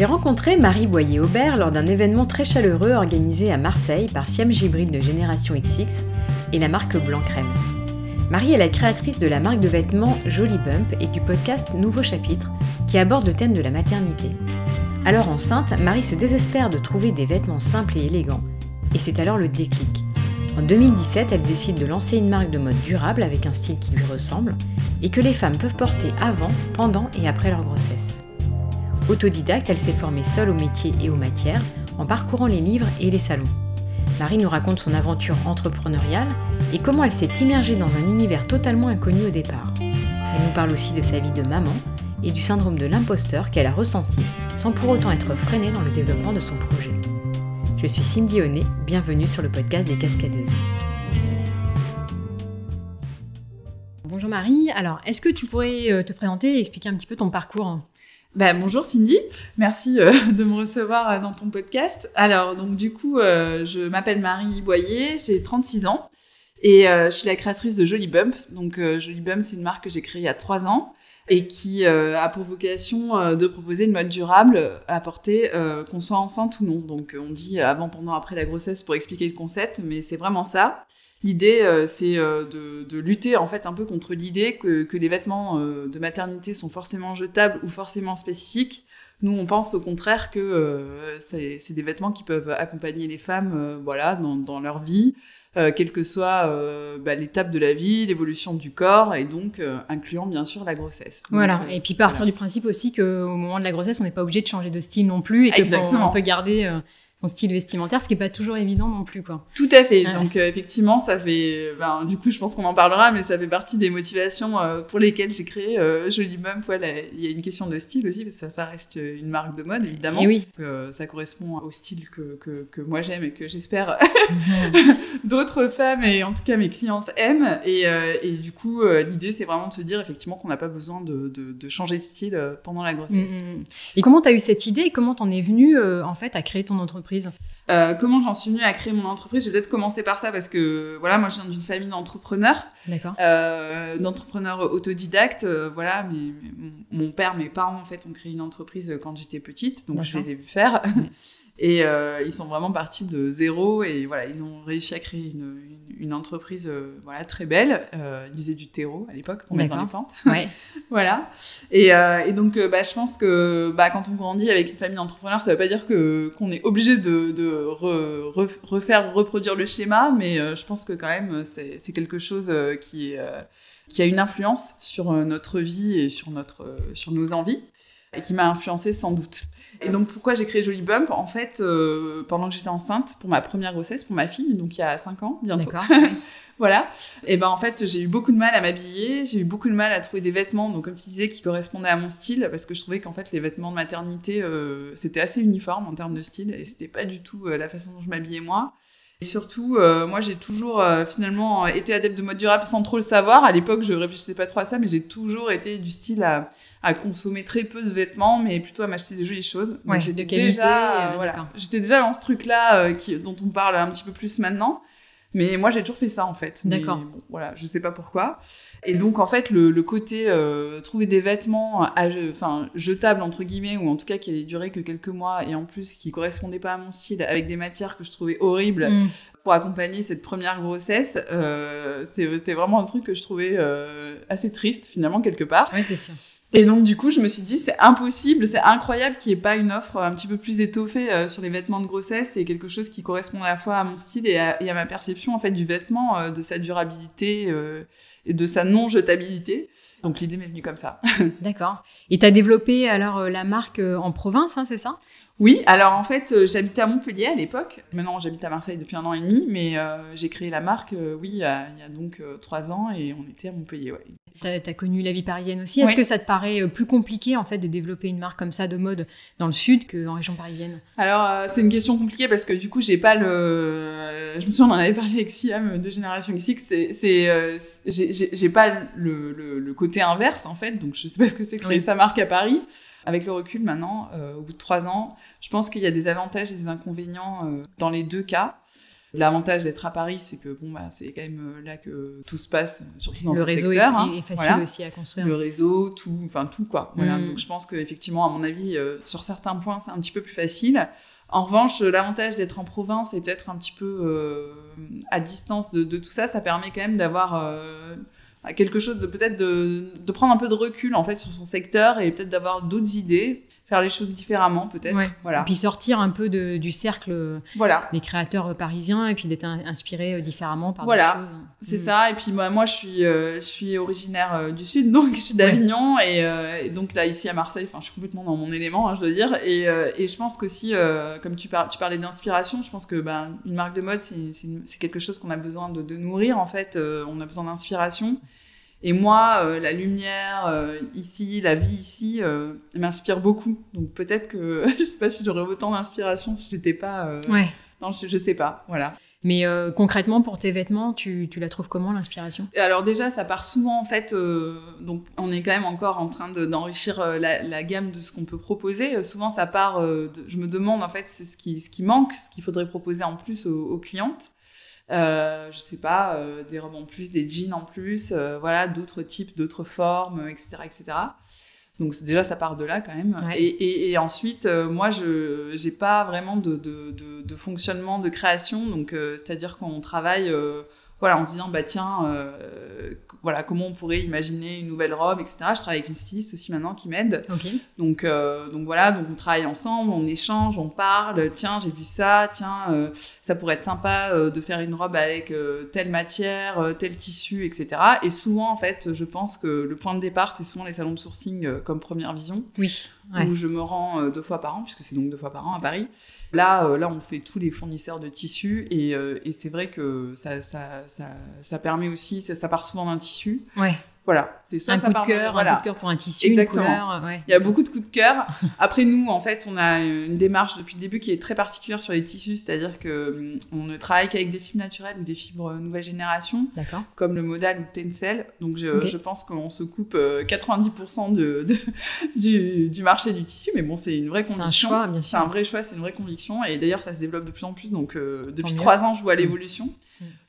J'ai rencontré Marie Boyer-Aubert lors d'un événement très chaleureux organisé à Marseille par Siam Gibril de Génération XX et la marque Blanc Crème. Marie est la créatrice de la marque de vêtements Jolly Bump et du podcast Nouveau Chapitre qui aborde le thème de la maternité. Alors enceinte, Marie se désespère de trouver des vêtements simples et élégants et c'est alors le déclic. En 2017, elle décide de lancer une marque de mode durable avec un style qui lui ressemble et que les femmes peuvent porter avant, pendant et après leur grossesse. Autodidacte, elle s'est formée seule au métier et aux matières en parcourant les livres et les salons. Marie nous raconte son aventure entrepreneuriale et comment elle s'est immergée dans un univers totalement inconnu au départ. Elle nous parle aussi de sa vie de maman et du syndrome de l'imposteur qu'elle a ressenti sans pour autant être freinée dans le développement de son projet. Je suis Cindy Honnet, bienvenue sur le podcast des Cascadeuses. Bonjour Marie, alors est-ce que tu pourrais euh, te présenter et expliquer un petit peu ton parcours? Bah, bonjour Cindy, merci euh, de me recevoir euh, dans ton podcast. Alors donc du coup, je m'appelle Marie Boyer, j'ai 36 ans et je suis la créatrice de Jolly Bump. Donc Jolly Bump, c'est une marque que j'ai créée il y a 3 ans et qui euh, a pour vocation euh, de proposer une mode durable à porter euh, qu'on soit enceinte ou non. Donc on dit avant, pendant, après la grossesse pour expliquer le concept, mais c'est vraiment ça. L'idée, c'est de, de, lutter en fait un peu contre l'idée que, que, les vêtements de maternité sont forcément jetables ou forcément spécifiques. Nous, on pense au contraire que c'est des vêtements qui peuvent accompagner les femmes, voilà, dans, dans leur vie, euh, quelle que soit euh, bah, l'étape de la vie, l'évolution du corps, et donc euh, incluant bien sûr la grossesse. voilà, et puis partir du principe aussi qu'au moment de la grossesse, on n'est pas obligé de changer de style non plus, et qu'on peut garder son style vestimentaire, ce qui est pas toujours évident non plus, quoi. Tout à fait. Donc euh, effectivement, ça fait, ben, du coup, je pense qu'on en parlera, mais ça fait partie des motivations euh, pour lesquelles j'ai créé euh, Jolie. Voilà, il y a une question de style aussi, parce que ça, ça reste une marque de mode, évidemment. Et oui. Ça correspond au style que, que, que moi j'aime et que j'espère d'autres femmes et en tout cas mes clientes aiment. Et, et du coup, l'idée, c'est vraiment de se dire effectivement qu'on n'a pas besoin de, de, de, changer de style pendant la grossesse. Mm, mm, mm. Et comment tu as eu cette idée et comment t'en es venue en fait à créer ton entreprise? Euh, comment j'en suis venue à créer mon entreprise? Je vais peut-être commencer par ça parce que voilà, moi je viens d'une famille d'entrepreneurs, euh, d'entrepreneurs autodidactes. Euh, voilà, mais, mon père, mes parents en fait ont créé une entreprise quand j'étais petite, donc je les ai vus faire. Et euh, ils sont vraiment partis de zéro et voilà, ils ont réussi à créer une, une, entreprise euh, voilà très belle. Euh, ils faisaient du terreau à l'époque pour mettre dans les. Ouais. voilà. Et, et donc bah, je pense que bah, quand on grandit avec une famille d'entrepreneurs, ça veut pas dire que qu'on est obligé de, de re, refaire reproduire le schéma, mais je pense que quand même c'est quelque chose qui qui a une influence sur notre vie et sur notre sur nos envies et qui m'a influencé sans doute. Et donc pourquoi j'ai créé Jolly Bump? En fait, euh, pendant que j'étais enceinte pour ma première grossesse, pour ma fille, donc il y a 5 ans bientôt. voilà. Et ben en fait, j'ai eu beaucoup de mal à m'habiller, j'ai eu beaucoup de mal à trouver des vêtements, donc comme tu disais, qui correspondaient à mon style, parce que je trouvais qu'en fait les vêtements de maternité, euh, c'était assez uniforme en termes de style, et c'était pas du tout euh, la façon dont je m'habillais moi. Et surtout, euh, moi, j'ai toujours euh, finalement été adepte de mode durable sans trop le savoir. À l'époque, je réfléchissais pas trop à ça, mais j'ai toujours été du style à, à, consommer très peu de vêtements, mais plutôt à m'acheter des jolies choses. Ouais, j'étais déjà, euh, voilà, j'étais déjà dans ce truc-là qui, dont on parle un petit peu plus maintenant. Mais moi, j'ai toujours fait ça en fait. D'accord. Bon, voilà, je sais pas pourquoi. Et donc en fait le, le côté euh, trouver des vêtements enfin jetables entre guillemets ou en tout cas qui allaient durer que quelques mois et en plus qui correspondaient pas à mon style avec des matières que je trouvais horribles mm. pour accompagner cette première grossesse, euh, c'était vraiment un truc que je trouvais euh, assez triste finalement quelque part. Oui c'est sûr. Et donc du coup, je me suis dit c'est impossible, c'est incroyable qu'il n'y ait pas une offre un petit peu plus étoffée euh, sur les vêtements de grossesse et quelque chose qui correspond à la fois à mon style et à, ma perception en fait du vêtement, euh, de sa durabilité euh, et de sa non-jetabilité. Donc l'idée m'est venue comme ça. D'accord. Et tu as développé alors la marque en province, hein, c'est ça? Oui, alors en fait, euh, j'habitais à Montpellier à l'époque. Maintenant, j'habite à Marseille depuis un an et demi, mais euh, j'ai créé la marque, euh, oui, il y, a, donc trois ans et on était à Montpellier, ouais. T'as as connu la vie parisienne aussi. Est-ce que ça te paraît plus compliqué en fait de développer une marque comme ça de mode dans le sud qu'en région parisienne? Alors c'est une question compliquée parce que du coup j'ai pas le. Je me souviens on en avait parlé avec Siam de Génération XX. C'est j'ai pas le, le, le, côté inverse en fait. Donc je sais pas ce que c'est créer sa marque à Paris. Avec le recul maintenant, euh, au bout de trois ans, je pense qu'il y a des avantages et des inconvénients euh, dans les deux cas. L'avantage d'être à Paris, c'est que bon, bah, c'est quand même là que tout se passe, surtout dans le ce réseau secteur. est, hein. est facile Voilà. aussi à construire. Le réseau, tout, enfin tout quoi. Voilà. Mm. Donc je pense qu'effectivement, à mon avis, euh, sur certains points, c'est un petit peu plus facile. En revanche, l'avantage d'être en province et peut-être un petit peu euh, à distance de, de tout ça, ça permet quand même d'avoir euh, quelque chose de peut-être de, de prendre un peu de recul en fait sur son secteur et peut-être d'avoir d'autres idées, faire les choses différemment peut-être. Ouais. Voilà. Et puis sortir un peu de- du cercle Voilà. des créateurs parisiens et puis d'être in- inspiré euh, différemment par Voilà. choses. C'est Mm. ça. Et puis moi, moi je suis, euh, je suis originaire euh, du sud, donc je suis d'Avignon et, euh, et donc là ici à Marseille, je suis complètement dans mon élément, hein, je dois dire. Et, et je pense qu'aussi, comme tu, par- tu parlais d'inspiration, je pense que ben une marque de mode c'est quelque chose qu'on a besoin de, de nourrir en fait. On a besoin d'inspiration. Et moi, euh, la lumière euh, ici, la vie ici, euh, m'inspire beaucoup. Donc peut-être que je sais pas si j'aurais autant d'inspiration si j'étais pas. euh, Ouais. le- je sais pas. Voilà. Mais concrètement, pour tes vêtements, tu, tu la trouves comment l'inspiration? Alors déjà, ça part souvent en fait. donc on est quand même encore en train de- d'enrichir la, la gamme de ce qu'on peut proposer. Souvent, ça part. de- je me demande en fait ce qui ce qui manque, ce qu'il faudrait proposer en plus aux, aux clientes. Euh, je sais pas, euh, des robes en plus, des jeans en plus, euh, voilà, d'autres types, d'autres formes, etc., etc. Donc déjà ça part de là quand même. Ouais. Et, et, et ensuite, euh, moi je j'ai pas vraiment de, de, de, de fonctionnement de création. Donc euh, c'est-à-dire qu'on travaille euh, voilà en se disant bah tiens euh, voilà comment on pourrait imaginer une nouvelle robe etc. Je travaille avec une styliste aussi maintenant qui m'aide. Donc, euh, donc voilà, donc on travaille ensemble, on échange, on parle. Tiens, j'ai vu ça. Tiens, euh, ça pourrait être sympa de faire une robe avec telle matière, tel tissu, etc. Et souvent, en fait, je pense que le point de départ, c'est souvent les salons de sourcing comme première vision, Oui. Ouais. où je me rends deux fois par an, puisque c'est donc deux fois par an à Paris. Là, là, on fait tous les fournisseurs de tissus, et, et c'est vrai que ça, ça, ça, ça permet aussi, ça, ça part souvent d'un tissu. Ouais. Voilà, c'est ça. un ça coup de cœur, voilà. un coup de cœur pour un tissu, Exactement. une couleur. Ouais. Il y a beaucoup de coups de cœur. Après nous, en fait, on a une démarche depuis le début qui est très particulière sur les tissus, c'est-à-dire que hum, on ne travaille qu'avec des fibres naturelles ou des fibres euh, nouvelle génération, comme le modal ou le tencel. Donc je, pense qu'on se coupe euh, 90% de, de- du, du marché du tissu, mais bon, c'est une vraie C'est un conviction. choix, bien C'est sûr. un vrai choix, c'est une vraie conviction. Et d'ailleurs, ça se développe de plus en plus. Donc, euh, depuis trois ans, je vois l'évolution.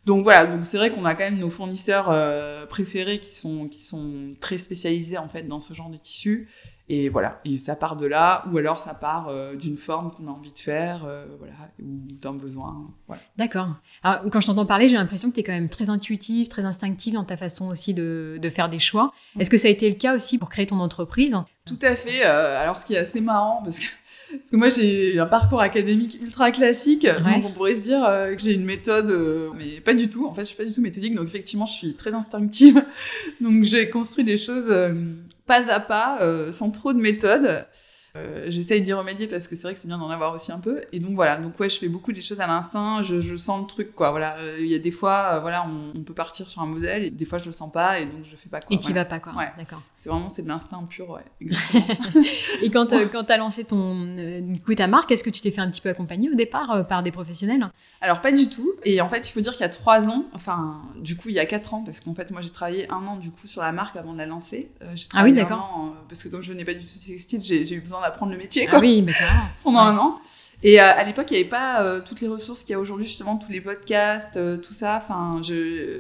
Mm. Donc voilà, donc c'est vrai qu'on a quand même nos fournisseurs euh, préférés qui sont, qui sont très spécialisés en fait dans ce genre de tissu. Et voilà, et ça part de là, ou alors ça part euh, d'une forme qu'on a envie de faire, euh, voilà, ou d'un besoin. Voilà. D'accord. Alors, quand je t'entends parler, j'ai l'impression que tu es quand même très intuitive, très instinctive dans ta façon aussi de, de faire des choix. Est-ce que ça a été le cas aussi pour créer ton entreprise? Tout à fait. alors, ce qui est assez marrant, parce que, parce que moi, j'ai un parcours académique ultra classique, donc on pourrait se dire euh, que j'ai une méthode, euh, mais pas du tout. En fait, je suis pas du tout méthodique, donc effectivement, je suis très instinctive. donc, j'ai construit des choses euh, pas à pas, sans trop de méthode. Euh, J'essaye d'y remédier parce que c'est vrai que c'est bien d'en avoir aussi un peu. Et donc voilà, donc ouais, je fais beaucoup des choses à l'instinct, je, je sens le truc quoi. Voilà, Euh, il y a des fois, euh, voilà, on, on peut partir sur un modèle et des fois je le sens pas et donc je fais pas quoi. Et tu Voilà. vas pas, quoi. Ouais. D'accord. C'est vraiment c'est de l'instinct pur, ouais. Exactement. Et quand, euh, quand tu as lancé ton, du coup, ta marque, est-ce que tu t'es fait un petit peu accompagner au départ par des professionnels? Alors pas du tout. Et en fait, il faut dire qu'il y a trois ans, enfin, du coup, il y a quatre ans, parce qu'en fait, moi, j'ai travaillé un an du coup sur la marque avant de la lancer. J'ai Ah oui, d'accord. parce que comme je venais pas du tout textile, j'ai eu besoin d'apprendre le métier, Ah quoi, oui, mais carrément. pendant Ouais. un an. Et euh, à l'époque, il n'y avait pas euh, toutes les ressources qu'il y a aujourd'hui, justement, tous les podcasts, euh, tout ça. Enfin, je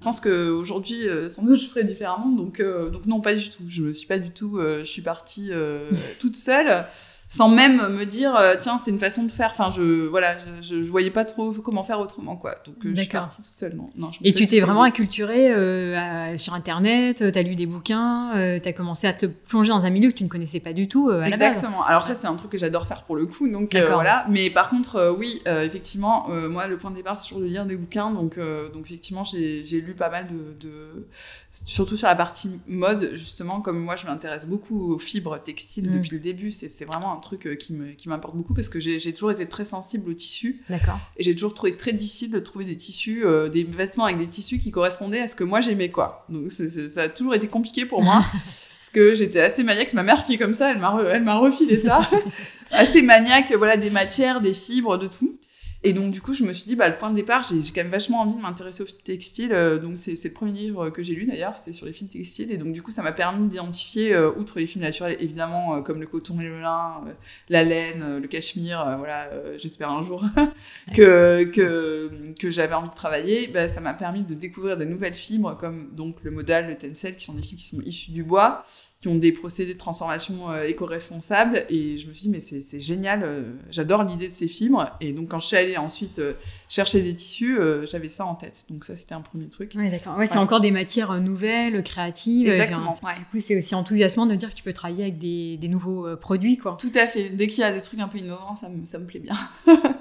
je pense qu'aujourd'hui, sans doute, je ferais différemment. Donc, donc non, pas du tout. Je me suis pas du tout. je suis partie toute seule, sans même me dire, euh, tiens, c'est une façon de faire. Enfin, je voilà, je, je, voyais pas trop comment faire autrement, quoi. Donc, euh, je suis partie toute seule. Non, Et tu t'es tout vraiment fait- acculturé euh, à- sur Internet, tu as lu des bouquins, tu as commencé à te plonger dans un milieu que tu ne connaissais pas du tout euh, à la base. Exactement. Alors ça, c'est un truc que j'adore faire pour le coup. Donc euh, voilà. Mais par contre, euh, oui, euh, effectivement, euh, moi, le point de départ, c'est toujours de lire des bouquins. Donc, euh, donc effectivement, j'ai j'ai lu pas mal de, de- surtout sur la partie mode, justement, comme moi, je m'intéresse beaucoup aux fibres textiles Mm. depuis le début. C'est vraiment un truc euh, qui m'importe beaucoup parce que j'ai toujours été très sensible aux tissus D'accord. et j'ai toujours trouvé très difficile de trouver des tissus, euh, des vêtements avec des tissus qui correspondaient à ce que moi j'aimais, quoi. Donc ça a toujours été compliqué pour moi. Parce que j'étais assez maniaque, c'est ma mère qui est comme ça, elle m'a refilé ça. assez maniaque, voilà, des matières, des fibres, de tout. Et donc, du coup, je me suis dit, bah, le point de départ, j'ai quand même vachement envie de m'intéresser au textile. Euh, donc, c'est le premier livre que j'ai lu d'ailleurs, c'était sur les films textiles. Et donc, du coup, ça m'a permis d'identifier, euh, outre les films naturels, évidemment, euh, comme le coton et le lin, la laine, le cachemire, voilà, j'espère un jour que, que, que j'avais envie de travailler. Bah, ça m'a permis de découvrir des nouvelles fibres, comme donc le modal, le tencel, qui sont des fibres qui sont issues du bois qui ont des procédés de transformation euh, éco-responsables. Et je me suis dit, mais c'est génial, euh, j'adore l'idée de ces fibres. Et donc, quand je suis allée ensuite euh, chercher des tissus, j'avais ça en tête. Donc, ça, c'était un premier truc. Oui, d'accord. Ouais, c'est encore des matières nouvelles, créatives. Exactement. Du coup, c'est aussi enthousiasmant de dire que tu peux travailler avec des, des nouveaux produits, quoi. Tout à fait. Dès qu'il y a des trucs un peu innovants, ça me, ça me plaît bien.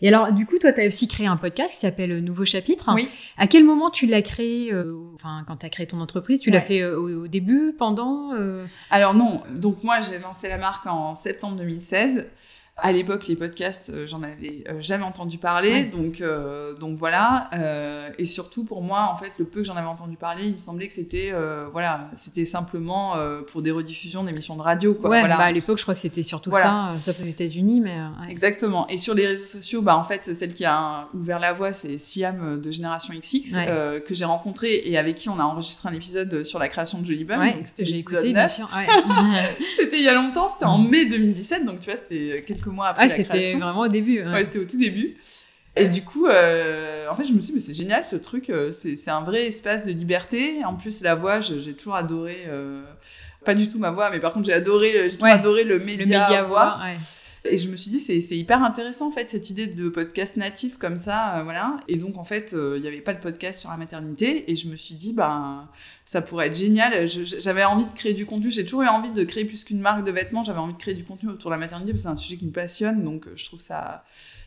Et alors, du coup, toi, tu as aussi créé un podcast qui s'appelle Nouveau Chapitre. Oui. À quel moment tu l'as créé euh, Enfin, quand tu as créé ton entreprise, tu l'as fait euh, au, début, pendant euh? Alors non. Donc moi, j'ai lancé la marque en septembre 2016. À l'époque, les podcasts, euh, j'en avais euh, jamais entendu parler, donc euh, donc voilà. et surtout pour moi, en fait, le peu que j'en avais entendu parler, il me semblait que c'était voilà, c'était simplement pour des rediffusions d'émissions de radio, quoi. Ouais, voilà. bah à l'époque, je crois que c'était surtout ça, sauf aux États-Unis, mais exactement. Et sur les réseaux sociaux, bah en fait, celle qui a ouvert la voie, c'est Siam de Génération XX que j'ai rencontré et avec qui on a enregistré un épisode sur la création de Jolie Bum. donc c'était l'épisode 9. c'était il y a longtemps, c'était en mai 2017, donc tu vois, c'était quelques mois après ah, la c'était vraiment au début. Ouais, c'était au tout début. Et du coup, euh, en fait, je me suis dit, mais c'est génial ce truc, euh, c'est un vrai espace de liberté. En plus, la voix, j'ai toujours adoré, euh, pas du tout ma voix, mais par contre, j'ai adoré, j'ai toujours adoré le média, le média voix. Ouais. Et je me suis dit, c'est hyper intéressant, en fait, cette idée de podcast natif comme ça, voilà. Et donc, en fait, il n'y avait pas de podcast sur la maternité. Et je me suis dit, ben, ça pourrait être génial. J'avais envie de créer du contenu. J'ai toujours eu envie de créer plus qu'une marque de vêtements. J'avais envie de créer du contenu autour de la maternité parce que c'est un sujet qui me passionne. Donc, euh, je trouve ça.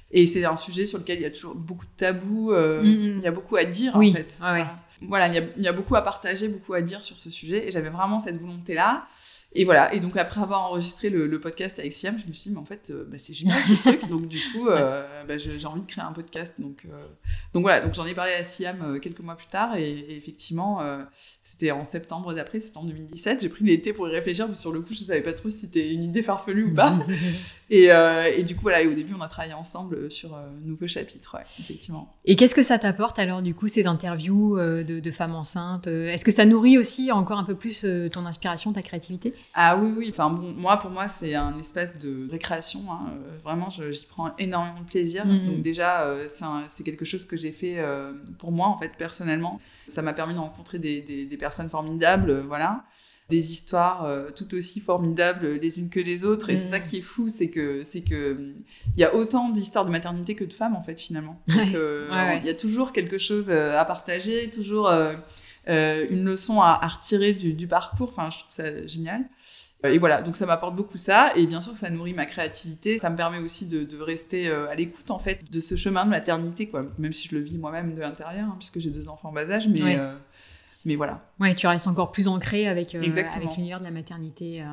Et c'est un sujet sur lequel il y a toujours beaucoup de tabous. Euh, mm, mm. Il y a beaucoup à dire, oui. en fait. Ouais, Voilà, il y, a, il y, a, beaucoup à partager, beaucoup à dire sur ce sujet. Et j'avais vraiment cette volonté-là. Et voilà, et donc après avoir enregistré le, le podcast avec Siam, je me suis dit, mais en fait, euh, bah, c'est génial ce truc. Donc du coup, euh, bah, j'ai envie de créer un podcast. Donc, euh, donc voilà, donc j'en ai parlé à Siam quelques mois plus tard. Et, et effectivement, c'était en septembre d'après, septembre 2017. J'ai pris l'été pour y réfléchir, que sur le coup, je savais pas trop si c'était une idée farfelue ou pas. et, et, du coup, voilà, et au début, on a travaillé ensemble sur un nouveau chapitre, ouais, effectivement. Et qu'est-ce que ça t'apporte alors, du coup, ces interviews de, de femmes enceintes? Est-ce que ça nourrit aussi encore un peu plus ton inspiration, ta créativité? Ah oui, oui. Enfin, bon, moi, pour moi, c'est un espace de récréation. Hein. Euh, vraiment, j'y prends énormément de plaisir. Mm-hmm. Donc déjà, euh, c'est quelque chose que j'ai fait euh, pour moi, en fait, personnellement. Ça m'a permis de rencontrer des, des, personnes formidables, voilà. Des histoires tout aussi formidables les unes que les autres. Et c'est ça mm. qui est fou, c'est que c'est que il y a autant d'histoires de maternité que de femmes, en fait, finalement. Donc, il y a toujours quelque chose à partager, toujours... une leçon à, à retirer du, du, parcours. Enfin, je trouve ça génial. Et voilà, donc ça m'apporte beaucoup ça, et bien sûr que ça nourrit ma créativité, ça me permet aussi de, de rester euh, à l'écoute en fait de ce chemin de maternité, quoi. Même si je le vis moi-même de l'intérieur, hein, puisque j'ai deux enfants en bas âge, mais euh, mais voilà. Ouais, tu restes encore plus ancré avec, euh, avec l'univers de la maternité.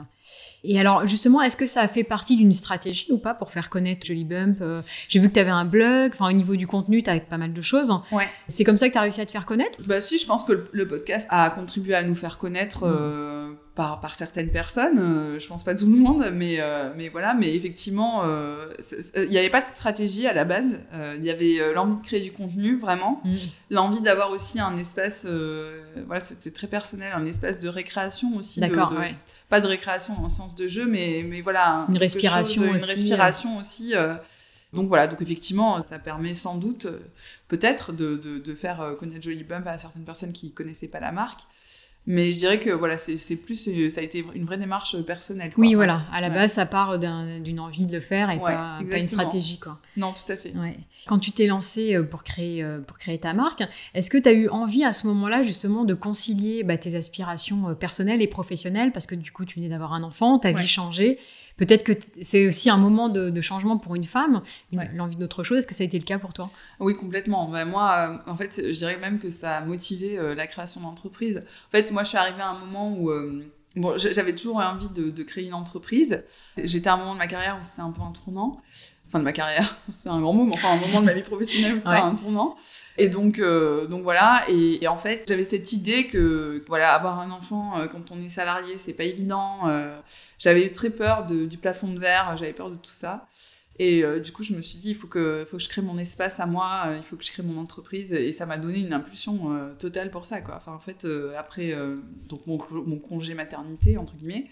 Et alors, justement, est-ce que ça a fait partie d'une stratégie ou pas pour faire connaître Jolly Bump J'ai vu que tu avais un blog, enfin, au niveau du contenu, tu as pas mal de choses. Ouais. C'est comme ça que tu as réussi à te faire connaître? Bah, si, je pense que le, podcast a contribué à nous faire connaître. Mmh par, par certaines personnes, euh, je pense pas tout le monde, mais, euh, mais voilà, mais effectivement, euh, il n'y avait pas de stratégie à la base, il y avait l'envie de créer du contenu, vraiment, mm. l'envie d'avoir aussi un espace, voilà, c'était très personnel, un espace de récréation aussi. D'accord, Pas de récréation dans le sens de jeu, mais, mais voilà. Une respiration Une respiration aussi. donc voilà, donc effectivement, ça permet sans doute, peut-être, de, de, de, faire connaître Jolly Bump à certaines personnes qui connaissaient pas la marque. Mais je dirais que voilà, c'est plus, euh, ça a été une vraie démarche euh, personnelle. Oui, voilà. À la base, ça part d'une envie de le faire et pas, une stratégie. Quoi. Non, tout à fait. Quand tu t'es lancé euh, pour créer, pour créer ta marque, est-ce que tu as eu envie à ce moment-là justement de concilier bah, tes aspirations personnelles et professionnelles? Parce que du coup, tu venais d'avoir un enfant, ta vie changé. Peut-être que c'est aussi un moment de, changement pour une femme, l'envie d'autre chose. Est-ce que ça a été le cas pour toi? Oui, complètement. Bah, moi, euh, en fait, je dirais même que ça a motivé euh, la création d'entreprise. En fait, moi, je suis arrivée à un moment où... Euh, bon, j'avais toujours envie de, créer une entreprise. J'étais à un moment de ma carrière où c'était un peu un tournant enfin de ma carrière, c'est un grand mot, mais enfin un moment de ma vie professionnelle où c'était un tournant. Et donc, donc voilà. Et, en fait, j'avais cette idée que voilà, avoir un enfant quand on est salarié, c'est pas évident. J'avais très peur de, du plafond de verre, j'avais peur de tout ça. Et euh, du coup, je me suis dit, il faut que, faut que je crée mon espace à moi, euh, il faut que je crée mon entreprise. Et ça m'a donné une impulsion euh, totale pour ça, quoi. Enfin, en fait, après donc mon, mon, congé maternité, entre guillemets,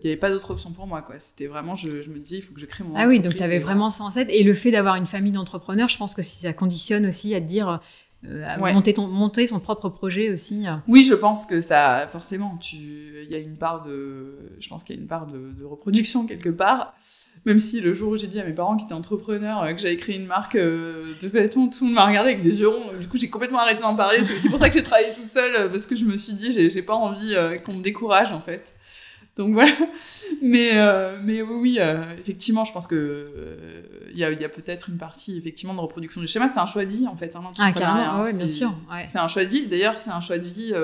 il n'y avait pas d'autre option pour moi, quoi. C'était vraiment, je, je, me disais, il faut que je crée mon ah entreprise. Ah oui, donc tu avais vraiment ça en tête. Et le fait d'avoir une famille d'entrepreneurs, je pense que si ça conditionne aussi à te dire, à monter, ton, monter son propre projet aussi. Oui, je pense que ça, forcément, il y a une part de, je pense qu'il y a une part de, de reproduction quelque part. Même si le jour où j'ai dit à mes parents qui étaient entrepreneurs euh, que j'avais créé une marque euh, de vêtements, tout le monde m'a regardé avec des yeux ronds. Du coup, j'ai complètement arrêté d'en parler. C'est aussi pour ça que j'ai travaillé toute seule, euh, parce que je me suis dit, j'ai pas envie qu'on me décourage, en fait. Donc voilà. Mais, mais oui, effectivement, je pense que il y a, peut-être une partie effectivement de reproduction du schéma. C'est un choix de vie en fait. Hein, ah carrément, ouais, bien sûr. C'est un choix de vie. D'ailleurs, c'est un choix de vie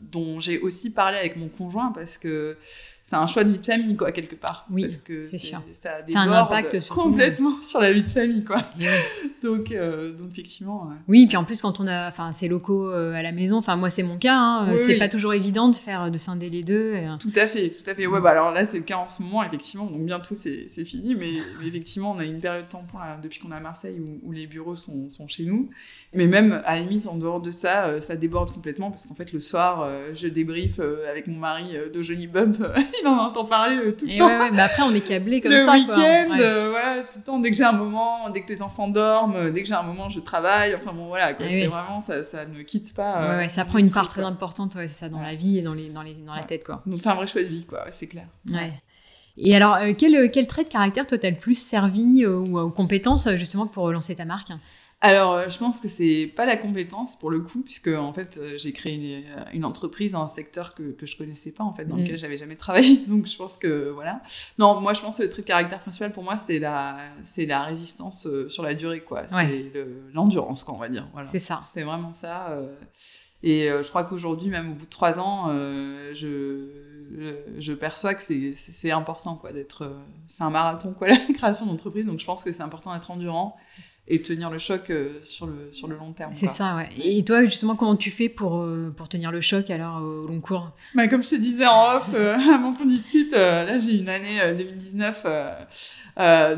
dont j'ai aussi parlé avec mon conjoint parce que c'est un choix de vie de famille, quoi, quelque part. Oui, parce que c'est sûr. Ça a des un impact complètement sur la vie de famille, quoi. donc, euh, donc, effectivement. Oui, puis en plus, quand on a enfin, ces locaux euh, à la maison, enfin, moi, c'est mon cas, hein, c'est pas toujours évident de faire, de scinder les deux. Tout à fait, tout à fait. Ouais, bah alors là, c'est le cas en ce moment, effectivement. Donc, bientôt, c'est fini. Mais, effectivement, on a une période de temps depuis qu'on est à Marseille où, où les bureaux sont, sont, chez nous. Mais même, à la limite, en dehors de ça, euh, ça déborde complètement parce qu'en fait, le soir, je débrief avec mon mari de Johnny Bump il en entend parler euh, tout le temps. Ouais, mais après, on est câblé comme le ça. Le week-end, euh, voilà, tout le temps. Dès que j'ai un moment, dès que les enfants dorment, euh, dès que j'ai un moment, je travaille. Enfin bon, voilà, quoi. C'est vraiment, ça, ça ne quitte pas. ouais, ça prend une part très importante, c'est ça, dans la vie et dans, les, dans, les, dans la tête, quoi. Donc c'est un vrai choix de vie, quoi, c'est clair. Ouais. Et alors, quel, quel trait de caractère, toi, t'as le plus servi ou aux compétences, justement, pour lancer ta marque alors, euh, je pense que c'est pas la compétence pour le coup, puisque en fait, euh, j'ai créé une, entreprise dans un secteur que, que je connaissais pas, en fait, dans mm. lequel j'avais jamais travaillé. Donc, je pense que voilà. Non, moi, je pense que le trait de caractère principal pour moi, c'est la, c'est la résistance euh, sur la durée, quoi. C'est l'endurance, quoi, on va dire. Voilà. C'est ça. C'est vraiment ça. et je crois qu'aujourd'hui, même au bout de trois ans, je, je, perçois que c'est important, quoi, d'être. c'est un marathon, quoi, la création d'entreprise. Donc, je pense que c'est important d'être endurant et tenir le choc euh, sur, le, sur le long terme. C'est ça, ouais. Et toi, justement, comment tu fais pour, euh, pour tenir le choc alors au long cours? Bah, Comme je te disais en off, euh, avant qu'on discute, là j'ai une année 2019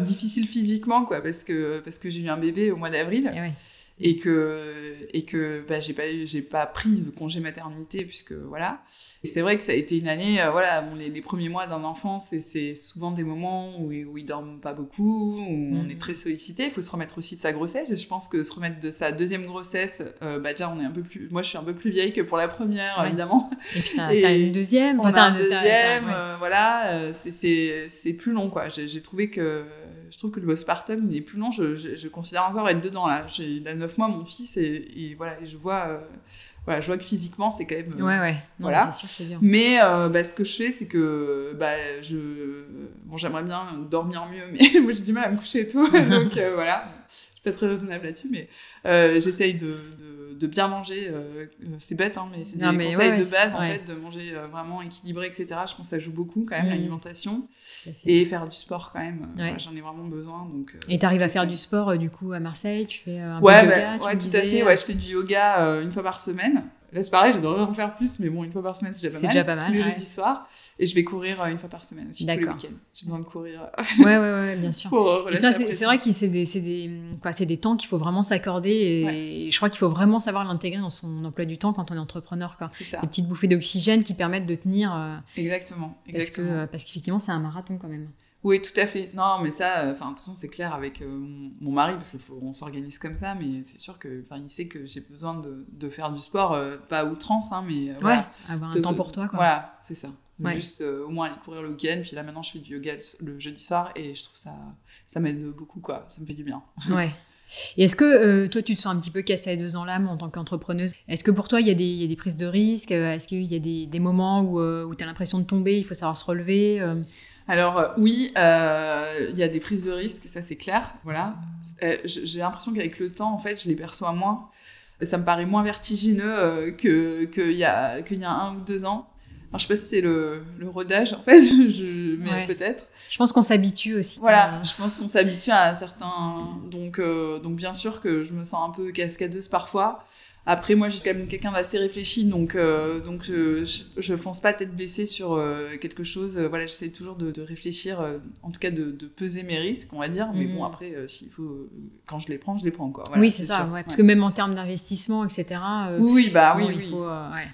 difficile physiquement, quoi, parce que, parce que j'ai eu un bébé au mois d'avril. Et ouais et que et que bah, j'ai pas j'ai pas pris de congé maternité puisque voilà. Et c'est vrai que ça a été une année euh, voilà bon, les, premiers mois d'un enfant c'est c'est souvent des moments où, où ils dorment pas beaucoup où on est mhm. très sollicité. Il faut se remettre aussi de sa grossesse. Et je pense que se remettre de sa deuxième grossesse euh, bah déjà on est un peu plus moi je suis un peu plus vieille que pour la première évidemment. Et puis t'as une deuxième on a un deuxième euh, voilà c'est c'est plus long quoi. J'ai trouvé que je trouve que le postpartum il est plus long. Je, je, considère encore être dedans là. J'ai il a 9 mois mon fils et, voilà, et je vois euh, voilà, je vois que physiquement c'est quand même euh, ouais ouais. voilà. Sûr, c'est bien. Mais euh, bah, ce que je fais c'est que bah je bon j'aimerais bien dormir mieux mais moi j'ai du mal à me coucher tôt donc voilà. Je suis pas très raisonnable là-dessus mais j'essaye de de bien manger. Euh, c'est bête, hein, mais c'est des conseils de base, en fait, de manger euh, vraiment équilibré, etc. Je pense que ça joue beaucoup, quand même, mm. l'alimentation. Et faire du sport, quand même. Euh, j'en ai vraiment besoin. Donc, et tu arrives à faire du sport, du coup, à Marseille Tu fais un peu de yoga bah, Ouais, tout à fait. Ouais, je fais du yoga une fois par semaine. Là, c'est pareil, j'aimerais en faire plus, mais bon, une fois par semaine, c'est déjà pas mal. C'est déjà pas mal. Tous les jeudis soirs. Et je vais courir euh, une fois par semaine aussi, tous les week-ends. J'ai besoin de courir. Euh, ouais, ouais, ouais, bien sûr. Pour et ça, c'est vrai que c'est des, des, des temps qu'il faut vraiment s'accorder. Et, je crois qu'il faut vraiment savoir l'intégrer dans son emploi du temps quand on est entrepreneur. C'est ça. Des petites bouffées d'oxygène qui permettent de tenir. Euh, exactement. exactement. Parce qu'effectivement, c'est un marathon quand même. Oui, tout à fait. Non, mais ça, enfin, de toute façon, c'est clair avec mon mari, parce qu'on s'organise comme ça, mais c'est sûr que, enfin, il sait que j'ai besoin de, de, faire du sport, pas à outrance, hein, mais ouais, avoir un temps pour toi, quoi. Voilà, c'est ça. Juste euh, au moins aller courir le week-end. Puis là, maintenant, je fais du yoga le, jeudi soir et je trouve ça, ça m'aide beaucoup, quoi. Ça me fait du bien. Ouais. Et est-ce que euh, toi, tu te sens un petit peu cassée à deux ans l'âme en tant qu'entrepreneuse? Est-ce que pour toi, il y, a des, y a des prises de risques? Est-ce qu'il y a des, des moments où, euh, où tu as l'impression de tomber Il faut savoir se relever alors oui, il y a des prises de risques, ça c'est clair. Voilà, j'ai l'impression qu'avec le temps, en fait, je les perçois moins. Ça me paraît moins vertigineux que qu'il y a qu'il y a un ou deux ans. Alors, je sais pas si c'est le, le, rodage, en fait, je, mais peut-être. Je pense qu'on s'habitue aussi. Voilà, je pense qu'on s'habitue à certains. Donc, euh, donc, bien sûr que je me sens un peu cascadeuse parfois. Après, moi, j'ai quand même quelqu'un d'assez réfléchi, donc, euh, donc je, je, fonce pas tête baissée sur euh, quelque chose. Euh, voilà, j'essaie toujours de, de réfléchir, en tout cas de, de, peser mes risques, on va dire. Mais bon, mhm. après, s'il faut, quand je les prends, je les prends quoi. oui, c'est ça, ouais, parce que même en termes d'investissement, etc. oui, bah oui, il faut.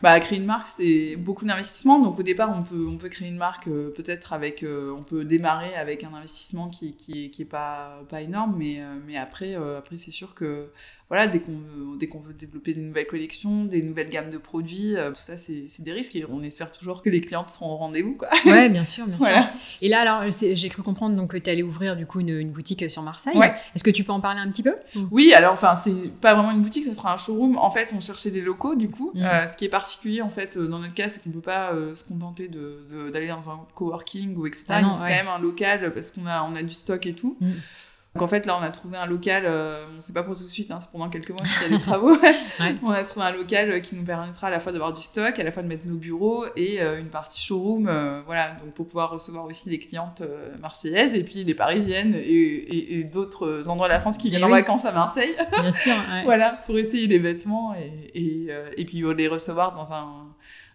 Bah, créer une marque, c'est beaucoup d'investissement. Donc au départ, on peut, on peut créer une marque peut-être avec, on peut démarrer avec un investissement qui, qui, qui est pas, pas énorme, mais, mais après, après c'est sûr que voilà, dès qu'on veut, dès qu'on veut développer des nouvelles collections, des nouvelles gammes de produits, euh, tout ça, c'est des risques et on espère toujours que les clientes seront au rendez-vous, quoi. Ouais, bien sûr, bien sûr. Et là, alors, j'ai cru comprendre donc, que tu allais ouvrir du coup une, boutique sur Marseille. Ouais. Est-ce que tu peux en parler un petit peu Oui, alors, enfin, c'est pas vraiment une boutique, ça sera un showroom. En fait, on cherchait des locaux, du coup. Mm. Euh, ce qui est particulier, en fait, dans notre cas, c'est qu'on peut pas euh, se contenter d'aller de, dans un coworking ou etc. Ah Il faut quand même un local parce qu'on a, on a du stock et tout. Mm. Donc en fait, là, on a trouvé un local, euh, on sait pas pour tout de suite, hein, c'est pendant quelques mois qu'il y a des travaux. On a trouvé un local euh, qui nous permettra à la fois d'avoir du stock, à la fois de mettre nos bureaux et euh, une partie showroom, euh, voilà, donc pour pouvoir recevoir aussi des clientes marseillaises et puis les parisiennes et, et, d'autres endroits de la France qui viennent en vacances à Marseille. Bien sûr. voilà, pour essayer les vêtements et, et puis les recevoir dans un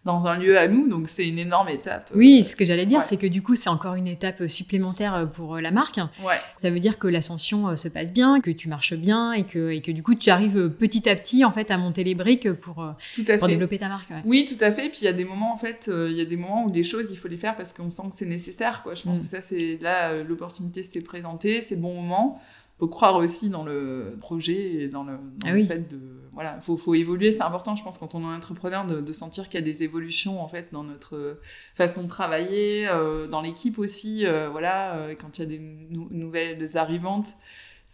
dans un lieu à nous, donc c'est une énorme étape. Oui, ce que j'allais dire, c'est que du coup, c'est encore une étape supplémentaire pour la marque. Ouais. Ça veut dire que l'ascension euh, se passe bien, que tu marches bien et que, et que du coup, tu arrives petit à petit en fait à monter les briques pour, euh, pour développer ta marque. Oui, tout à fait. Puis il y a des moments en fait, euh, il y a des moments où les choses, il faut les faire parce qu'on sent que c'est nécessaire. Quoi. Je pense mm. que ça, c'est là l'opportunité s'était présentée, c'est bon moment faut croire aussi dans le projet et dans le, dans ah le fait de voilà faut, faut évoluer. C'est important je pense quand on est entrepreneur de, de sentir qu'il y a des évolutions en fait dans notre façon de travailler euh, dans l'équipe aussi euh, voilà euh, quand il y a des nouvelles arrivantes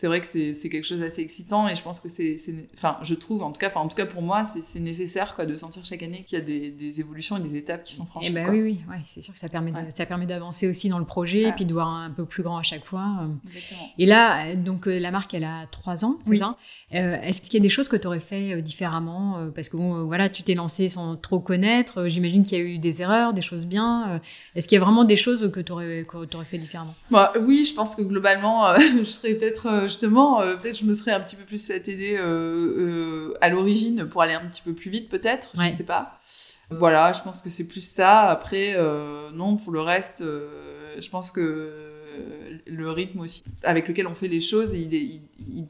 c'est vrai que c'est quelque chose d'assez excitant et je pense que c'est enfin je trouve en tout cas enfin en tout cas pour moi c'est nécessaire quoi de sentir chaque année qu'il y a des, des, évolutions et des étapes qui sont franchies et eh ben oui oui ouais, c'est sûr que ça permet ça permet d'avancer aussi dans le projet et puis de voir un peu plus grand à chaque fois euh. Exactement. et là donc euh, la marque elle a trois ans c'est ça? Euh, est-ce qu'il y a des choses que tu aurais fait différemment parce que bon voilà tu t'es lancé sans trop connaître j'imagine qu'il y a eu des erreurs des choses bien est-ce qu'il y a vraiment des choses que tu aurais, aurais fait différemment? Bah, oui je pense que globalement je serais peut-être justement, euh, peut-être je me serais un petit peu plus fait aider euh, euh, à l'origine pour aller un petit peu plus vite, peut-être. Je sais pas. Voilà, je pense que c'est plus ça. Après, non, pour le reste, je pense que le rythme aussi avec lequel on fait les choses, il est,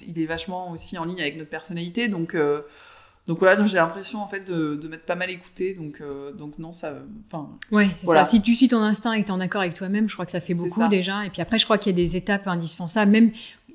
il, est vachement aussi en ligne avec notre personnalité. Donc, donc voilà, donc j'ai l'impression en fait de, de m'être pas mal écouté. Donc, donc non, ça. Enfin. Ouais, c'est ça. Si tu suis ton instinct et que tu es en accord avec toi-même, je crois que ça fait beaucoup déjà. Et puis après, je crois qu'il y a des étapes indispensables, même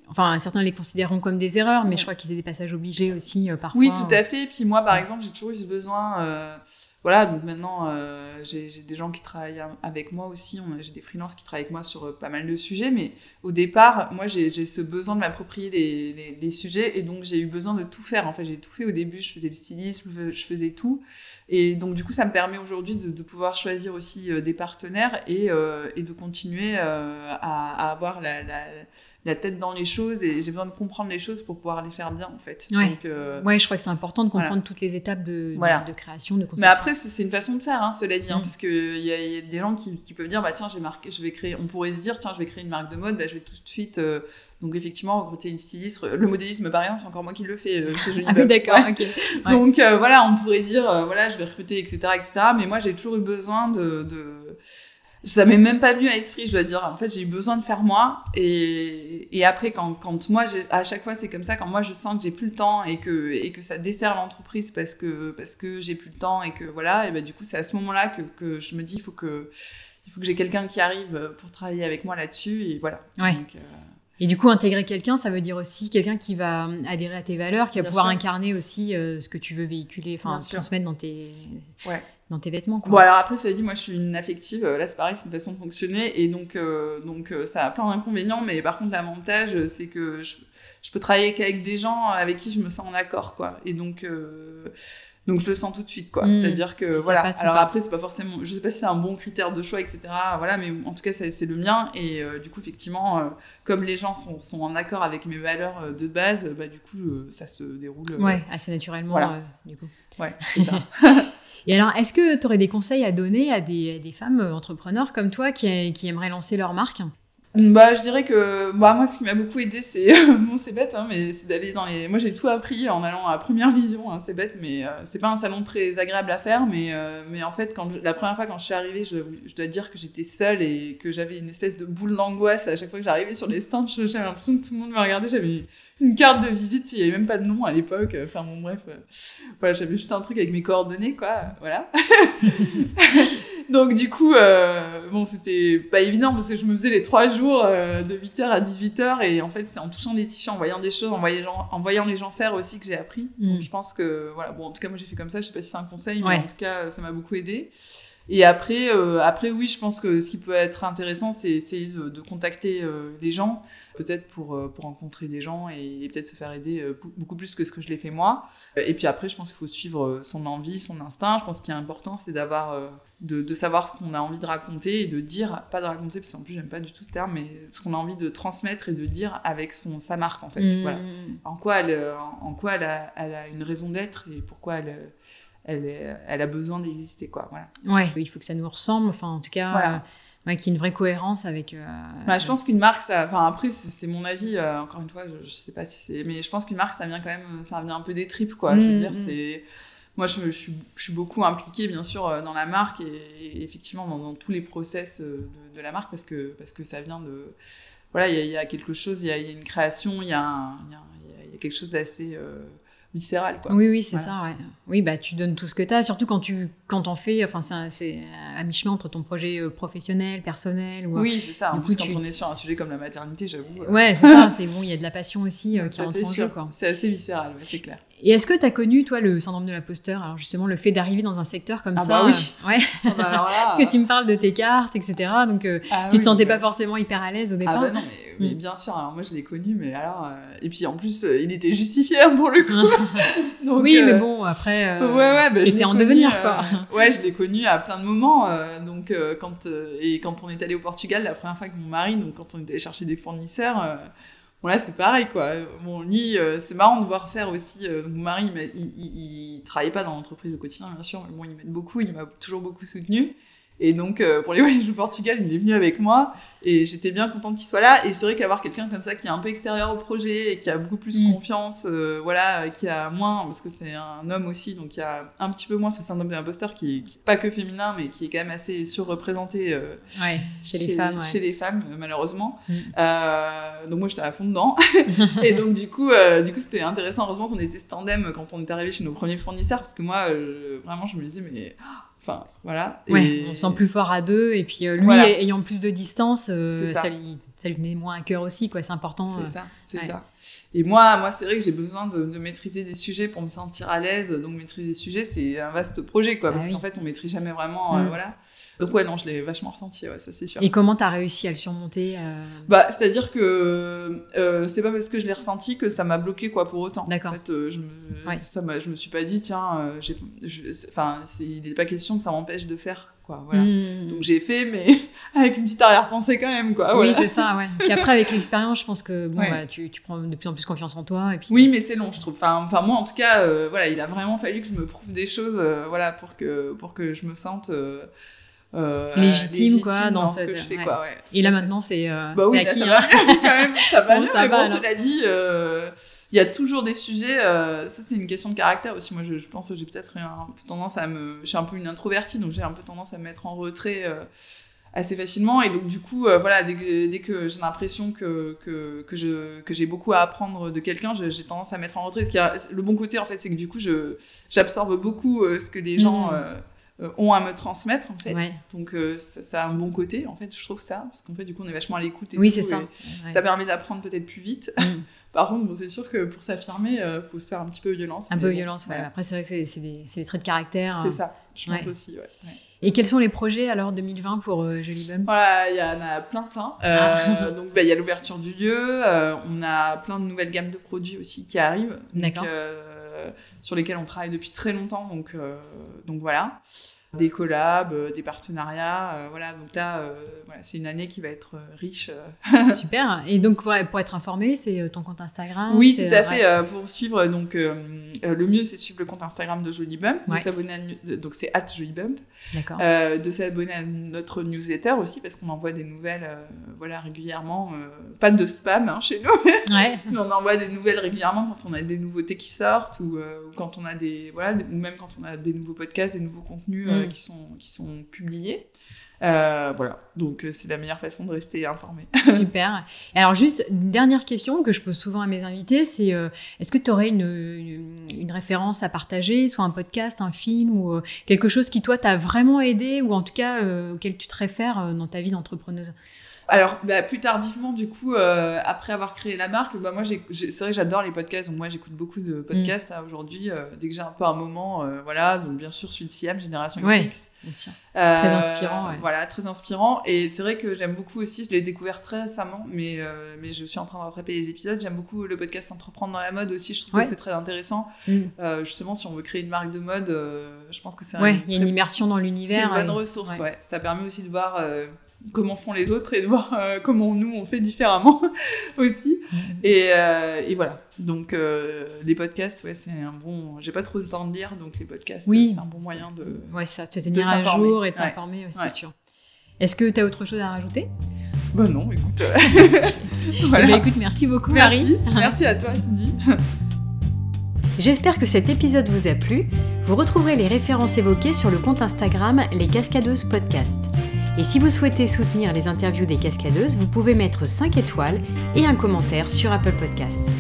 Enfin, certains les considéreront comme des erreurs, mais je crois qu'il y a des passages obligés aussi euh, parfois. Oui, tout à fait. Et puis moi, par exemple, j'ai toujours eu ce besoin. Euh, voilà, donc maintenant, euh, j'ai des gens qui travaillent avec moi aussi. J'ai des freelances qui travaillent avec moi sur pas mal de sujets. Mais au départ, moi, j'ai ce besoin de m'approprier les, les, sujets. Et donc, j'ai eu besoin de tout faire. En fait, j'ai tout fait au début. Je faisais le stylisme, je faisais tout. Et donc, du coup, ça me permet aujourd'hui de, de, pouvoir choisir aussi des partenaires et, et de continuer à, à, avoir la, la la tête dans les choses et j'ai besoin de comprendre les choses pour pouvoir les faire bien en fait. Ouais, Donc, euh, ouais je crois que c'est important de comprendre toutes les étapes de, de, création, de conception. Mais après, c'est une façon de faire, hein, cela dit, hein, mm. parce qu'il y, y, a des gens qui, qui peuvent dire, bah tiens, j'ai marqué, je vais créer, on pourrait se dire, tiens, je vais créer une marque de mode, bah, je vais tout de suite. Euh, donc effectivement, recruter une styliste, le modélisme par exemple, c'est encore moi qui le fais euh, chez Jolie Ah oui, d'accord, ok. Donc voilà, on pourrait dire, voilà, je vais recruter, etc., etc. Mais moi, j'ai toujours eu besoin de, de ça m'est même pas venu à l'esprit, je dois dire. En fait, j'ai eu besoin de faire moi. Et, et après, quand, quand moi, à chaque fois, c'est comme ça, quand moi, je sens que j'ai plus le temps et que, et que ça dessert l'entreprise parce que, parce que j'ai plus le temps et que voilà, et ben, du coup, c'est à ce moment-là que, que je me dis, il faut que, il faut que j'ai quelqu'un qui arrive pour travailler avec moi là-dessus. Et voilà. Ouais. Donc, euh, Et du coup, intégrer quelqu'un, ça veut dire aussi quelqu'un qui va adhérer à tes valeurs, qui va pouvoir incarner aussi euh, ce que tu veux véhiculer, enfin transmettre dans tes, ouais dans tes vêtements. Quoi. Bon, alors après, ça dit, moi je suis une affective, euh, là c'est pareil, c'est une façon de fonctionner, et donc, euh, donc euh, ça a plein d'inconvénients, mais par contre, l'avantage, c'est que je, je, peux travailler qu'avec des gens avec qui je me sens en accord, quoi. Et donc, donc je le sens tout de suite, quoi. Mmh. C'est-à-dire que, voilà. Alors après, c'est pas forcément, je sais pas si c'est un bon critère de choix, etc. Voilà, mais en tout cas, c'est le mien, et du coup, effectivement, comme les gens sont, sont, en accord avec mes valeurs de base, bah, du coup, ça se déroule. ouais, assez naturellement, voilà. du coup. Ouais, c'est ça. Et alors, est-ce que tu aurais des conseils à donner à des, femmes entrepreneurs comme toi qui, aimeraient lancer leur marque? Bah, je dirais que bah, moi, ce qui m'a beaucoup aidé, c'est bon, c'est bête, hein, mais c'est d'aller dans les. Moi, j'ai tout appris en allant à Première Vision. Hein, c'est bête, mais euh, c'est pas un salon très agréable à faire. Mais, euh, mais en fait, quand la première fois quand je suis arrivée, je, dois dire que j'étais seule et que j'avais une espèce de boule d'angoisse à chaque fois que j'arrivais sur les stands. J'avais l'impression que tout le monde me regardait. J'avais une carte de visite, il y avait même pas de nom à l'époque. Enfin bon, bref, euh, voilà, j'avais juste un truc avec mes coordonnées, quoi. Voilà. Donc du coup, euh, bon, c'était pas évident parce que je me faisais les trois jours euh, de 8h à 18h et en fait, c'est en touchant des tissus, en voyant des choses, en voyant les gens, en voyant les gens faire aussi que j'ai appris. Mm. Donc je pense que, voilà, bon, en tout cas, moi j'ai fait comme ça, je sais pas si c'est un conseil, mais en tout cas, ça m'a beaucoup aidé. Et après, euh, après, oui, je pense que ce qui peut être intéressant, c'est essayer de, de contacter euh, les gens, peut-être pour, euh, pour rencontrer des gens et, et peut-être se faire aider euh, beaucoup plus que ce que je l'ai fait moi. Et puis après, je pense qu'il faut suivre euh, son envie, son instinct. Je pense qu'il est important, c'est d'avoir, euh, de, de savoir ce qu'on a envie de raconter et de dire, pas de raconter, parce qu'en plus, j'aime pas du tout ce terme, mais ce qu'on a envie de transmettre et de dire avec son, sa marque, en fait. Voilà. En quoi elle, euh, en quoi elle a, elle a une raison d'être et pourquoi elle, euh, elle, elle a besoin d'exister, quoi. Voilà. Ouais, il faut que ça nous ressemble, enfin en tout cas, Voilà. Euh, ouais, qu'il y ait une vraie cohérence avec. euh, Bah, je pense qu'une marque, ça, enfin après c'est mon avis. euh, encore une fois, je, je sais pas si c'est, mais je pense qu'une marque, ça vient quand même, ça vient un peu des tripes, quoi. je veux Mm, dire, mm. c'est, moi, je, je suis, je suis beaucoup impliquée, bien sûr, euh, dans la marque et, et effectivement dans, dans tous les process euh, de, de la marque parce que parce que ça vient de, voilà, il y a, il y a quelque chose, il y a, il y a une création, il y y a, y quelque chose d'assez euh, viscéral, quoi. Oui, oui, c'est Voilà. ça, ouais. Oui, bah, tu donnes tout ce que tu as, surtout quand tu quand on fait, enfin, c'est à mi-chemin entre ton projet euh, professionnel, personnel. Ou, Oui, c'est ça. En plus, coup, quand tu- on est sur un sujet comme la maternité, j'avoue. euh, Ouais, c'est ça, c'est bon, il y a de la passion aussi euh, qui rentre en jeu. C'est assez viscéral, ouais, c'est clair. Et est-ce que tu as connu, toi, le syndrome de l'imposteur? Alors, justement, le fait d'arriver dans un secteur comme Ah ça. bah oui. euh, ouais, Ah bah alors là, parce que tu me parles de tes cartes, etc. Donc, euh, ah tu te oui, sentais bah- pas forcément hyper à l'aise au Ah départ. bah non, mais, mais Mm. bien sûr. Alors moi, je l'ai connu, mais alors... euh, Et puis en plus, euh, il était justifié hein, pour le coup. Donc, oui, euh, mais bon, après. euh, ouais, ouais, bah, l'ai en connu, devenir, euh, quoi. ouais, je l'ai connu à plein de moments. euh, donc, euh, quand, euh, et quand on est allé au Portugal, la première fois avec mon mari, donc quand on était allé chercher des fournisseurs, euh, bon là, c'est pareil, quoi. Bon, lui, euh, c'est marrant de voir faire aussi. euh, mon mari, il, m'a- il, il, il travaillait pas dans l'entreprise au quotidien, bien sûr, mais bon, il m'aide beaucoup, il m'a toujours beaucoup soutenu. Et donc, euh, pour les voyages au Portugal, il est venu avec moi et j'étais bien contente qu'il soit là. Et c'est vrai qu'avoir quelqu'un comme ça qui est un peu extérieur au projet et qui a beaucoup plus Mm. confiance, euh, voilà, qui a moins, parce que c'est un homme aussi, donc il y a un petit peu moins ce syndrome de l'imposteur qui, qui pas que féminin, mais qui est quand même assez surreprésenté euh, Ouais, chez les femmes. ouais. chez les femmes, malheureusement. Mm. Donc moi j'étais à fond dedans. et donc du coup, du coup c'était intéressant. Heureusement qu'on était tandem quand on est arrivé chez nos premiers fournisseurs, parce que moi, vraiment, je me disais mais, enfin, voilà. Ouais, Et- on se sent plus fort à deux, et puis euh, lui Voilà. ayant plus de distance, euh, ça. lui, ça lui tenait moins à cœur aussi, quoi. C'est important. C'est euh. ça, c'est ouais. ça. Et moi, moi c'est vrai que j'ai besoin de, de maîtriser des sujets pour me sentir à l'aise. Donc maîtriser des sujets, c'est un vaste projet, quoi, Ah parce oui. qu'en fait, on maîtrise jamais vraiment, euh, Mm. voilà. Donc ouais, non, je l'ai vachement ressenti, ouais, ça c'est sûr. Et comment t'as réussi à le surmonter euh, Bah, c'est-à-dire que euh, c'est pas parce que je l'ai ressenti que ça m'a bloqué quoi pour autant. D'accord. En fait, euh, je me, Ouais. ça je me suis pas dit tiens, enfin, c'est, il n'est pas question que ça m'empêche de faire quoi. Voilà. hmm. Donc j'ai fait, mais avec une petite arrière-pensée quand même quoi. Oui, c'est ça, ouais. Puis après, avec l'expérience, je pense que bon, Ouais. bah, tu, tu prends de plus en plus confiance en toi. Et puis, Oui, mais c'est long, je trouve. Enfin, enfin moi, en tout cas, euh, voilà, il a vraiment fallu que je me prouve des choses, euh, voilà, pour que pour que je me sente euh, euh, Légitime, quoi, dans, dans ce que je fais, ouais. quoi. Ouais. Et là, maintenant, c'est euh, Bah oui, là, acquis. ça hein. va quand même, ça va Bon, mieux, ça mais va, bon, cela dit, euh, il y a toujours des sujets, euh, ça c'est une question de caractère aussi, moi je, je pense que j'ai peut-être un peu tendance à me... Je suis un peu une introvertie, donc j'ai un peu tendance à me mettre en retrait assez facilement, et donc du coup, voilà, dès que, dès que j'ai l'impression que, que, que, je, que j'ai beaucoup à apprendre de quelqu'un, j'ai tendance à me mettre en retrait, ce qui a, le bon côté en fait, c'est que du coup, je, j'absorbe beaucoup ce que les gens... Mhm. Euh, euh, ont à me transmettre en fait Ouais. donc euh, ça, ça a un bon côté en fait je trouve ça parce qu'en fait du coup on est vachement à l'écoute et Oui, tout, ça. et- Ouais. ça permet d'apprendre peut-être plus vite. Mm. Par contre, bon, c'est sûr que pour s'affirmer, euh, faut se faire un petit peu violence. Un peu bon, violence, ouais. Après, c'est vrai que c'est- des, des traits de caractère. C'est hein. ça, je pense aussi. Et quels sont les projets alors 2020 pour euh, Jolie Bump Voilà, il y en a plein, plein. Euh, Ah. donc, bah, il y a l'ouverture du lieu. euh, on a plein de nouvelles gammes de produits aussi qui arrivent. D'accord. Euh, sur lesquels on travaille depuis très longtemps. Donc, euh, donc voilà. Des collabs, des partenariats. voilà, donc là, voilà, c'est une année qui va être riche. Super. Et donc, pour, pour être informé, c'est ton compte Instagram Oui, tout à fait. pour suivre, donc, le mieux, c'est de suivre le compte Instagram de Jolibump, de s'abonner à, donc c'est at Jolibump, de s'abonner à notre newsletter aussi, parce qu'on envoie des nouvelles, voilà, régulièrement. pas de spam hein, chez nous. Ouais. on envoie des nouvelles régulièrement quand on a des nouveautés qui sortent ou, quand on a des, voilà, ou même quand on a des nouveaux podcasts, des nouveaux contenus qui, sont, qui sont publiés. Euh, voilà, donc euh, c'est la meilleure façon de rester informé. Super. Alors juste une dernière question que je pose souvent à mes invités, c'est euh, est-ce que tu aurais une, une, référence à partager, soit un podcast, un film ou quelque chose qui toi t'a vraiment aidé ou en tout cas auquel tu te réfères dans ta vie d'entrepreneuse? Alors, bah, plus tardivement, du coup, euh, après avoir créé la marque, bah, moi, c'est vrai que j'adore les podcasts. Donc, moi, j'écoute beaucoup de podcasts mm. aujourd'hui. Euh, dès que j'ai un peu un moment, euh, voilà. Donc, bien sûr, celui de Siam, Génération X. Bien sûr. très inspirant. Voilà, très inspirant. Et c'est vrai que j'aime beaucoup aussi, je l'ai découvert très récemment, mais, mais je suis en train de rattraper les épisodes. J'aime beaucoup le podcast Entreprendre dans la mode aussi. Je trouve que c'est très intéressant. Mm. justement, si on veut créer une marque de mode, je pense que c'est Ouais, il y a une immersion dans l'univers. C'est une bonne ressource, ouais. Ça permet aussi de voir comment font les autres et de voir euh, comment nous on fait différemment aussi. Mm. Et, euh, et, voilà. Donc euh, les podcasts, ouais, c'est un bon. J'ai pas trop de temps de lire, donc les podcasts, oui. c'est un bon moyen de. Ouais, ça, te tenir à jour et de s'informer, c'est sûr. Est-ce que tu as autre chose à rajouter? Bah non, écoute. voilà. Bah, écoute, merci beaucoup, merci. Marie. Merci à toi, Cindy. J'espère que cet épisode vous a plu. Vous retrouverez les références évoquées sur le compte Instagram Les Cascadeuses Podcast. Et si vous souhaitez soutenir les interviews des cascadeuses, vous pouvez mettre 5 étoiles et un commentaire sur Apple Podcast.